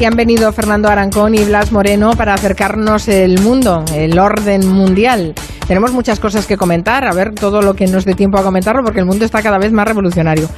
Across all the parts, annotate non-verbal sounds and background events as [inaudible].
Y han venido Fernando Arancón y Blas Moreno para acercarnos el mundo, el orden mundial. Tenemos muchas cosas que comentar, a ver todo lo que nos dé tiempo a comentarlo, porque el mundo está cada vez más revolucionario.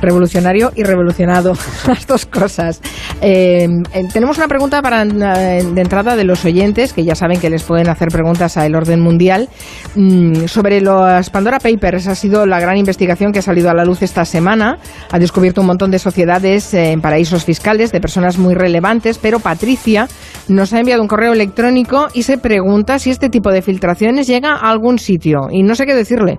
Revolucionario y revolucionado, [laughs] las dos cosas. Eh, eh, tenemos una pregunta para eh, de entrada de los oyentes, que ya saben que les pueden hacer preguntas a el orden mundial, mm, sobre los Pandora Papers. Ha sido la gran investigación que ha salido a la luz esta semana. Ha descubierto un montón de sociedades en paraísos fiscales, de personas muy relevantes, pero Patricia nos ha enviado un correo electrónico y se pregunta si este tipo de filtraciones llega algún sitio y no sé qué decirle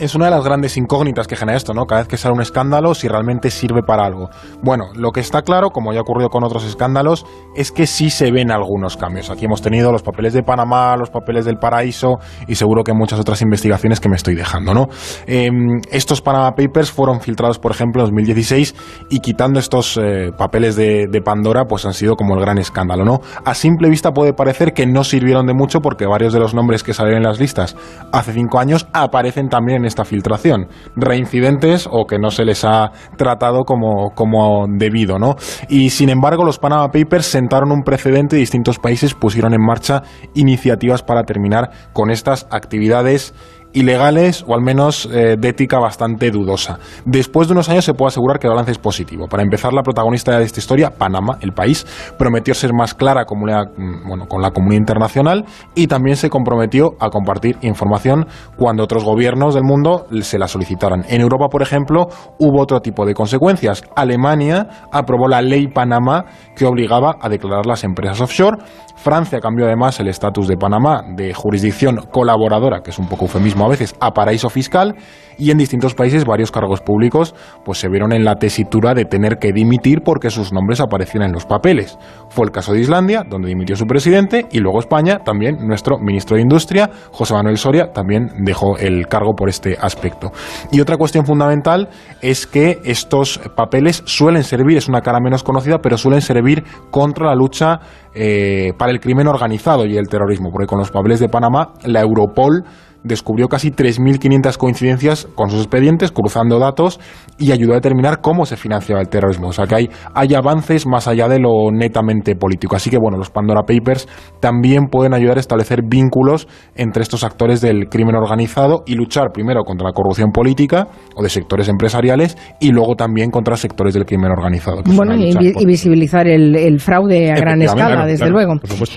es una de las grandes incógnitas que genera esto, ¿no? Cada vez que sale un escándalo, si realmente sirve para algo. Bueno, lo que está claro, como ya ha ocurrido con otros escándalos, es que sí se ven algunos cambios. Aquí hemos tenido los papeles de Panamá, los papeles del Paraíso y seguro que muchas otras investigaciones que me estoy dejando, ¿no? Em, estos Panama Papers fueron filtrados, por ejemplo, en 2016 y quitando estos eh, papeles de, Pandora, pues han sido como el gran escándalo, ¿no? A simple vista puede parecer que no sirvieron de mucho porque varios de los nombres que salieron en las listas hace cinco años aparecen también en esta filtración. Reincidentes o que no se les ha tratado como, como debido, ¿no? Y sin embargo, los Panama Papers sentaron un precedente y distintos países pusieron en marcha iniciativas para terminar con estas actividades ilegales o al menos eh, de ética bastante dudosa. Después de unos años se puede asegurar que el balance es positivo. Para empezar, la protagonista de esta historia, Panamá, el país, prometió ser más clara mm, bueno, con la comunidad internacional y también se comprometió a compartir información cuando otros gobiernos del mundo se la solicitaran. En Europa, por ejemplo, hubo otro tipo de consecuencias. Alemania aprobó la ley Panamá que obligaba a declarar las empresas offshore. Francia cambió además el estatus de Panamá de jurisdicción colaboradora, que es un poco eufemismo a veces a paraíso fiscal y en distintos países varios cargos públicos pues se vieron en la tesitura de tener que dimitir porque sus nombres aparecían en los papeles. Fue el caso de Islandia, donde dimitió su presidente, y luego España, también nuestro ministro de Industria, José Manuel Soria, también dejó el cargo por este aspecto. Y otra cuestión fundamental es que estos papeles suelen servir, es una cara menos conocida, pero suelen servir contra la lucha eh, para el crimen organizado y el terrorismo, porque con los papeles de Panamá, la Europol descubrió casi 3.500 coincidencias con sus expedientes, cruzando datos y ayudó a determinar cómo se financiaba el terrorismo. O sea que hay, hay avances más allá de lo netamente político. Así que bueno, los Pandora Papers también pueden ayudar a establecer vínculos entre estos actores del crimen organizado y luchar primero contra la corrupción política o de sectores empresariales y luego también contra sectores del crimen organizado. Bueno, y, visibilizar el, fraude a gran escala, desde luego.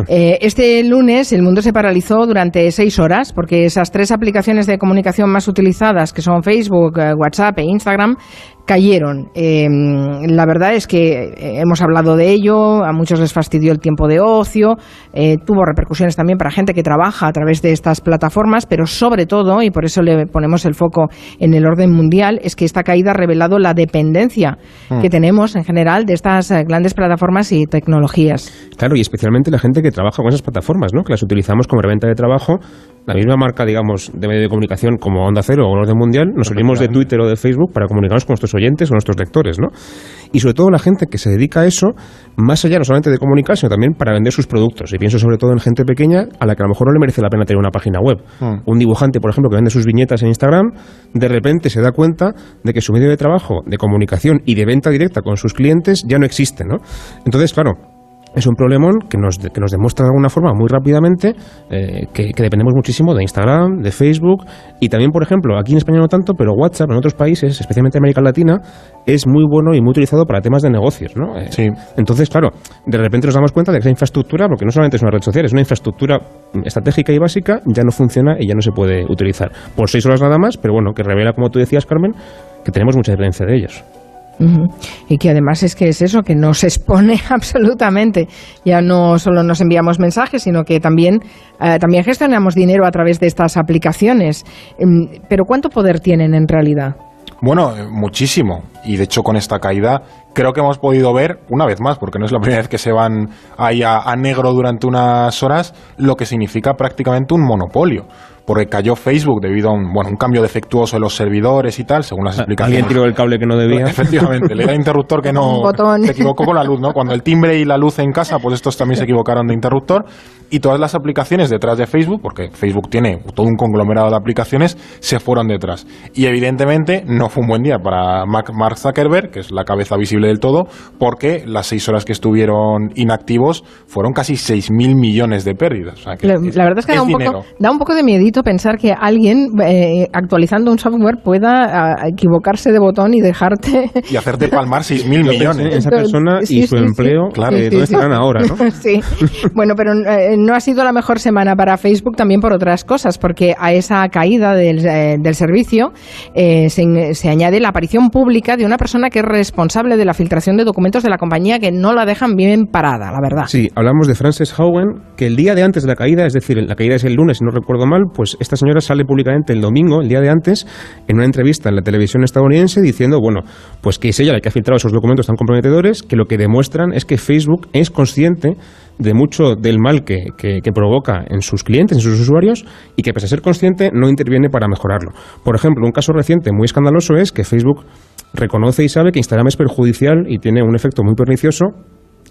Eh, este lunes el mundo se paralizó durante seis horas porque esas tres aplicaciones de comunicación más utilizadas, que son Facebook, eh, WhatsApp e Instagram, cayeron. Em, la verdad es que eh, hemos hablado de ello, a muchos les fastidió el tiempo de ocio, eh, tuvo repercusiones también para gente que trabaja a través de estas plataformas, pero sobre todo, y por eso le ponemos el foco en el orden mundial, es que esta caída ha revelado la dependencia mm. que tenemos en general de estas eh, grandes plataformas y tecnologías. Claro, y especialmente la gente que trabaja con esas plataformas, ¿no? que las utilizamos como herramienta de trabajo. La misma marca, digamos, de medio de comunicación como Onda Cero o Orden Mundial, nos unimos de Twitter o de Facebook para comunicarnos con nuestros oyentes o nuestros lectores, ¿no? Y sobre todo la gente que se dedica a eso, más allá no solamente de comunicar, sino también para vender sus productos. Y pienso sobre todo en gente pequeña a la que a lo mejor no le merece la pena tener una página web. Hmm. Un dibujante, por ejemplo, que vende sus viñetas en Instagram, de repente se da cuenta de que su medio de trabajo, de comunicación y de venta directa con sus clientes ya no existe, ¿no? Entonces, claro, es un problemón que nos, que nos demuestra de alguna forma muy rápidamente eh, que, dependemos muchísimo de Instagram, de Facebook y también, por ejemplo, aquí en España no tanto, pero WhatsApp en otros países, especialmente en América Latina, es muy bueno y muy utilizado para temas de negocios. ¿no? Eh, sí. Entonces, claro, de repente nos damos cuenta de que esa infraestructura, porque no solamente es una red social, es una infraestructura estratégica y básica, ya no funciona y ya no se puede utilizar. Por seis horas nada más, pero bueno, que revela, como tú decías, Carmen, que tenemos mucha diferencia de ellos. Y que además es que es eso, que nos expone [laughs] absolutamente. Ya no solo nos enviamos mensajes, sino que también, eh, también gestionamos dinero a través de estas aplicaciones. Em, pero ¿cuánto poder tienen en realidad? Bueno, eh, muchísimo. Y de hecho con esta caída creo que hemos podido ver, una vez más, porque no es la [laughs] primera vez que se van ahí a negro durante unas horas, lo que significa prácticamente un monopolio porque cayó Facebook debido a un, bueno, un cambio defectuoso de los servidores y tal, según las explicaciones. Alguien tiró el cable que no debía. [laughs] Efectivamente, le da interruptor que no [laughs] se equivocó con la luz, ¿no? Cuando el timbre y la luz en casa, pues estos también se equivocaron de interruptor y todas las aplicaciones detrás de Facebook, porque Facebook tiene todo un conglomerado de aplicaciones, se fueron detrás. Y evidentemente no fue un buen día para Mark Zuckerberg, que es la cabeza visible del todo, porque las seis horas que estuvieron inactivos fueron casi 6.000 millones de pérdidas. la, verdad es que da, un poco, da, un poco, de miedito pensar que alguien eh, actualizando un software pueda equivocarse de botón y dejarte... [laughs] Y hacerte palmar 6.000 millones. Esa persona y su empleo, claro, ¿dónde estarán ahora? ¿no? [laughs] sí, bueno, pero eh, no ha sido la mejor semana para Facebook también por otras cosas, porque a esa caída del, eh, servicio eh, se, añade la aparición pública de una persona que es responsable de la filtración de documentos de la compañía que no la dejan bien parada, la verdad. Sí, hablamos de Frances Howen, que el día de antes de la caída, es decir, la caída es el lunes, si no recuerdo mal, pues esta señora sale públicamente el domingo, el día de antes, en una entrevista en la televisión estadounidense diciendo, bueno, pues que es ella la que ha filtrado esos documentos tan comprometedores, que lo que demuestran es que Facebook es consciente de mucho del mal que, que, provoca en sus clientes, en sus usuarios, y que pese a ser consciente no interviene para mejorarlo. Por ejemplo, un caso reciente muy escandaloso es que Facebook reconoce y sabe que Instagram es perjudicial y tiene un efecto muy pernicioso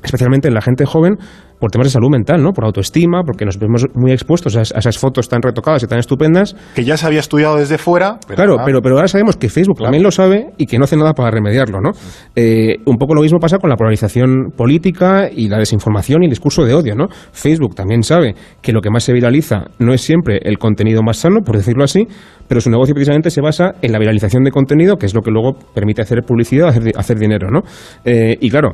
especialmente en la gente joven, por temas de salud mental, ¿no? Por autoestima, porque nos vemos muy expuestos a, esas fotos tan retocadas y tan estupendas. Que ya se había estudiado desde fuera. claro, pero, pero ahora sabemos que Facebook también lo sabe y que no hace nada para remediarlo, ¿no? Eh, un poco lo mismo pasa con la polarización política y la desinformación y el discurso de odio, ¿no? Facebook también sabe que lo que más se viraliza no es siempre el contenido más sano, por decirlo así, pero su negocio precisamente se basa en la viralización de contenido, que es lo que luego permite hacer publicidad, hacer, hacer dinero, ¿no? Eh, y claro,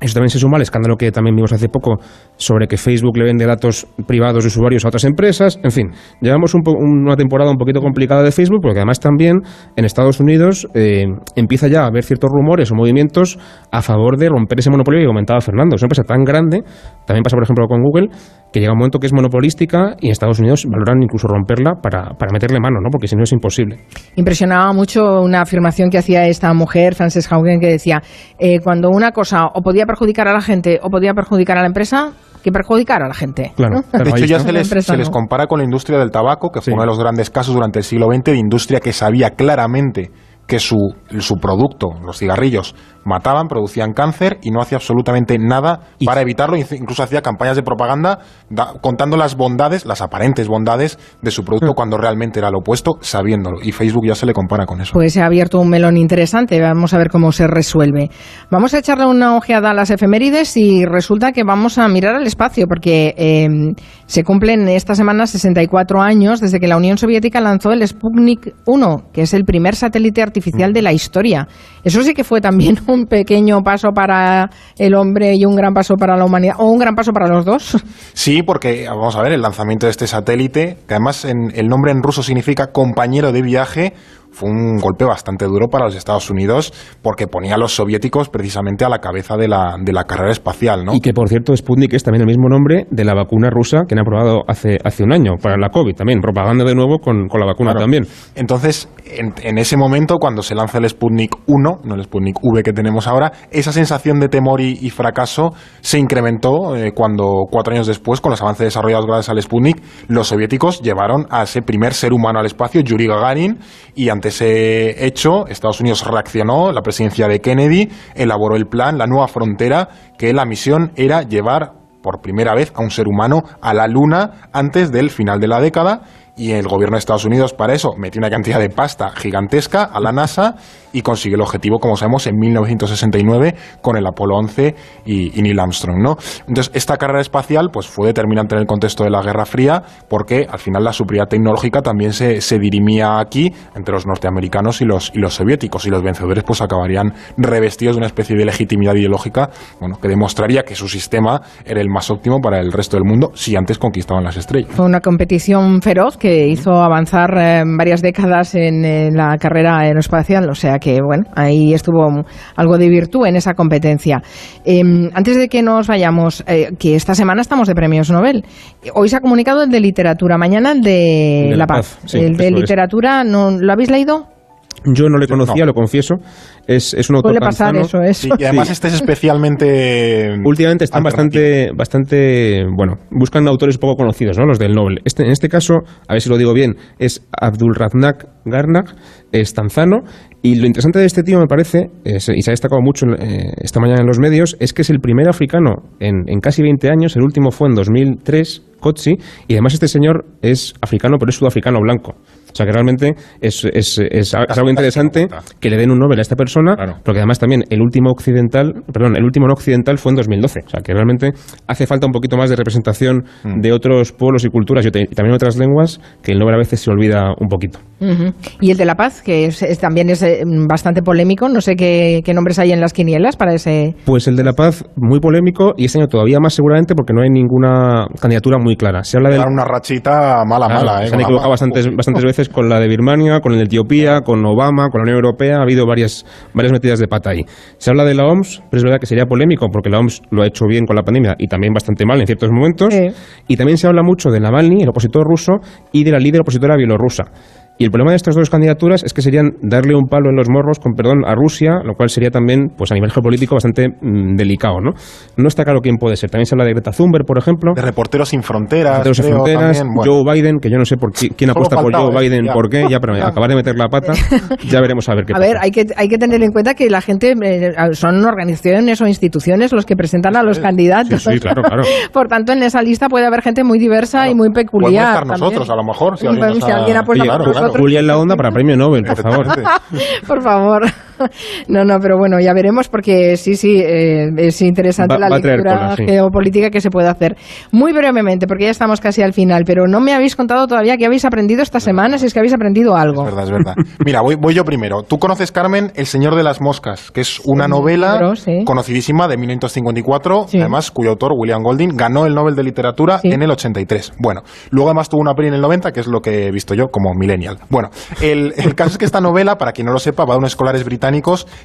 eso también se suma al escándalo que también vimos hace poco sobre que Facebook le vende datos privados de usuarios a otras empresas. En fin, llevamos una temporada un poquito complicada de Facebook porque además también en Estados Unidos eh, empieza ya a haber ciertos rumores o movimientos a favor de romper ese monopolio que comentaba Fernando. Es una empresa tan grande, también pasa por ejemplo con Google, que llega un momento que es monopolística y en Estados Unidos valoran incluso romperla para, para meterle mano, ¿no? porque si no es imposible. Impresionaba mucho una afirmación que hacía esta mujer, Frances Haugen, que decía, eh, cuando una cosa o podía perjudicar a la gente o podía perjudicar a la empresa, que perjudicar a la gente. Claro, de hecho ya se les, se les, compara con la industria del tabaco, que fue uno de los grandes casos durante el siglo XX de industria que sabía claramente que su, su producto, los cigarrillos, mataban, producían cáncer y no hacía absolutamente nada para evitarlo. Incluso hacía campañas de propaganda contando las bondades, las aparentes bondades de su producto mm. cuando realmente era lo opuesto, sabiéndolo. Y Facebook ya se le compara con eso. Pues se ha abierto un melón interesante. Vamos a ver cómo se resuelve. Vamos a echarle una ojeada a las efemérides y resulta que vamos a mirar al espacio porque em, se cumplen esta semana 64 años desde que la Unión Soviética lanzó el Sputnik 1, que es el primer satélite artificial mm. de la historia. Eso sí que fue también [laughs] un un pequeño paso para el hombre y un gran paso para la humanidad, o un gran paso para los dos. Sí, porque vamos a ver, el lanzamiento de este satélite, que además en, el nombre en ruso significa compañero de viaje, fue un golpe bastante duro para los Estados Unidos porque ponía a los soviéticos precisamente a la cabeza de la, de la carrera espacial. ¿no? Y que, por cierto, Sputnik es también el mismo nombre de la vacuna rusa que han aprobado hace, hace un año para la COVID también, propaganda de nuevo con, con la vacuna también. Entonces, en, en, ese momento, cuando se lanza el Sputnik 1, no el Sputnik V que tenemos ahora, esa sensación de temor y, fracaso se incrementó eh, cuando cuatro años después, con los avances desarrollados gracias al Sputnik, los soviéticos llevaron a ese primer ser humano al espacio, Yuri Gagarin, y ante ese hecho, Estados Unidos reaccionó, la presidencia de Kennedy elaboró el plan, la nueva frontera, que la misión era llevar por primera vez a un ser humano a la Luna antes del final de la década y el gobierno de Estados Unidos para eso metió una cantidad de pasta gigantesca a la NASA y consiguió el objetivo, como sabemos, en 1969 con el Apolo 11 y, Neil Armstrong, ¿no? Entonces, esta carrera espacial pues fue determinante en el contexto de la Guerra Fría porque al final la superioridad tecnológica también se, se dirimía aquí entre los norteamericanos y los, y los soviéticos y los vencedores pues acabarían revestidos de una especie de legitimidad ideológica bueno, que demostraría que su sistema era el más óptimo para el resto del mundo si antes conquistaban las estrellas. Fue una competición feroz que hizo avanzar eh, varias décadas en, en la carrera aeroespacial, o sea que, bueno, ahí estuvo algo de virtud en esa competencia. Em, antes de que nos vayamos, eh, que esta semana estamos de premios Nobel. Hoy se ha comunicado el de literatura, mañana el de, La, Paz. el de literatura, ¿no, ¿lo habéis leído? Yo no le conocía, lo confieso. Es, es un autor Suele pasar eso, eso. y además este es especialmente... [laughs] Últimamente están bastante, bastante, bueno, buscan autores poco conocidos, ¿no? Los del Nobel. Este, en este caso, a ver si lo digo bien, es Abdulrazak Garnag, es tanzano, y lo interesante de este tío, me parece, y se ha destacado mucho eh, esta mañana en los medios, es que es el primer africano en, en casi 20 años, el último fue en 2003, Kotsi, y además este señor es africano, pero es sudafricano blanco. O sea que realmente es, es, es, algo interesante que le den un Nobel a esta persona, porque además también el último occidental, perdón, el último no occidental fue en 2012. O sea que realmente hace falta un poquito más de representación mm. de otros pueblos y culturas y, también otras lenguas que el Nobel a veces se olvida un poquito. Y el de la paz, que también es eh, bastante polémico, no sé qué, qué, nombres hay en las quinielas para ese... Pues el de la paz, muy polémico y este año todavía más seguramente porque no hay ninguna candidatura muy clara. Se habla de... una rachita mala, mala. ¿eh? Se han equivocado bastantes, bastantes veces con la de Birmania, con el de Etiopía, con Obama, con la Unión Europea. Ha habido varias, varias metidas de pata ahí. Se habla de la OMS, pero es verdad que sería polémico porque la OMS lo ha hecho bien con la pandemia y también bastante mal en ciertos momentos. Y también se habla mucho de Navalny, el opositor ruso, y de la líder opositora bielorrusa. Y el problema de estas dos candidaturas es que serían darle un palo en los morros, con perdón, a Rusia, lo cual sería también, pues a nivel geopolítico, bastante mm, delicado, ¿no? No está claro quién puede ser. También se habla de Greta Thunberg, por ejemplo. De Reporteros Sin Fronteras. Reporteros Sin Fronteras. Joe Biden, que yo no sé por quién apuesta por Joe Biden, por qué, ya, pero acabar de meter la pata, [laughs] ya veremos a ver qué pasa. A ver, hay que, hay que tener en cuenta que la gente, eh, son organizaciones o instituciones los que presentan a los candidatos. Sí, claro, claro. [laughs] por tanto, en esa lista puede haber gente muy diversa y muy peculiar. Podemos estar nosotros, a lo mejor. Si, alguien, apuesta por nosotros. Julia en la onda para [laughs] premio Nobel, por favor. por favor. [laughs] No, no, pero bueno, ya veremos porque sí, sí, eh, es interesante la lectura geopolítica que se puede hacer. Muy brevemente, porque ya estamos casi al final, pero no me habéis contado todavía qué habéis aprendido esta semana, si es que habéis aprendido algo. Es verdad, es verdad. Mira, voy, voy yo primero. Tú conoces, Carmen, El Señor de las Moscas, que es una novela conocidísima de 1954, además, cuyo autor, William Golding, ganó el Nobel de Literatura en el 83. Bueno, luego además tuvo una peli en el 90, que es lo que he visto yo como millennial. Bueno, el, el caso es que esta novela, para quien no lo sepa, va de unos escolares británicos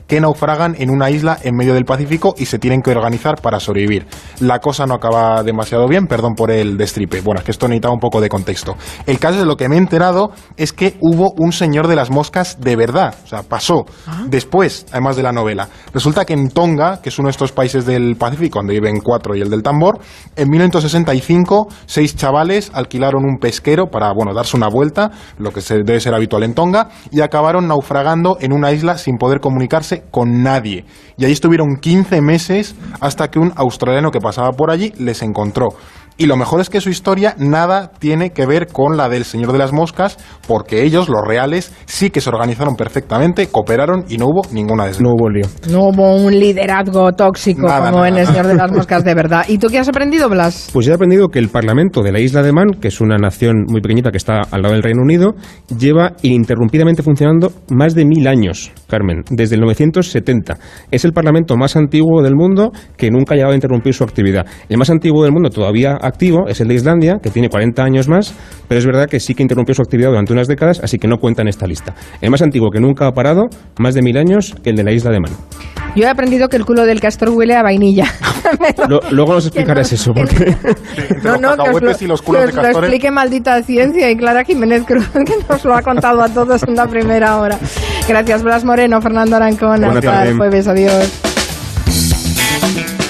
que naufragan en una isla en medio del Pacífico y se tienen que organizar para sobrevivir. La cosa no acaba demasiado bien, perdón por el destripe. Bueno, es que esto necesitaba un poco de contexto. El caso de lo que me he enterado es que hubo un señor de las moscas de verdad. O sea, pasó ah. después, además de la novela. Resulta que en Tonga, que es uno de estos países del Pacífico donde viven cuatro y el del tambor, en 1965 seis chavales alquilaron un pesquero para, bueno, darse una vuelta, lo que debe ser habitual en Tonga, y acabaron naufragando en una isla sin poder comunicarse con nadie. Y ahí estuvieron 15 meses hasta que un australiano que pasaba por allí les encontró. Y lo mejor es que su historia nada tiene que ver con la del Señor de las Moscas, porque ellos, los reales, sí que se organizaron perfectamente, cooperaron y no hubo ninguna desgracia. No hubo lío. No hubo un liderazgo tóxico como en el Señor de las Moscas de verdad. ¿Y tú qué has aprendido, Blas? Pues he aprendido que el Parlamento de la isla de Man, que es una nación muy pequeñita que está al lado del Reino Unido, lleva ininterrumpidamente funcionando más de mil años, Carmen, desde el 1970. Es el Parlamento más antiguo del mundo que nunca ha llegado a interrumpir su actividad. El más antiguo del mundo todavía activo es el de Islandia, que tiene 40 años más, pero es verdad que sí que interrumpió su actividad durante unas décadas, así que no cuenta en esta lista. El más antiguo que nunca ha parado, más de mil años, el de la isla de Man. Yo he aprendido que el culo del castor huele a vainilla. [laughs] luego nos explicarás eso, porque... [laughs] no, no, que os, lo, lo explique maldita ciencia y Clara Jiménez Cruz, [laughs] que nos lo ha contado a todos en la primera hora. Gracias, Blas Moreno, Fernando Arancón. Hasta el jueves. Adiós.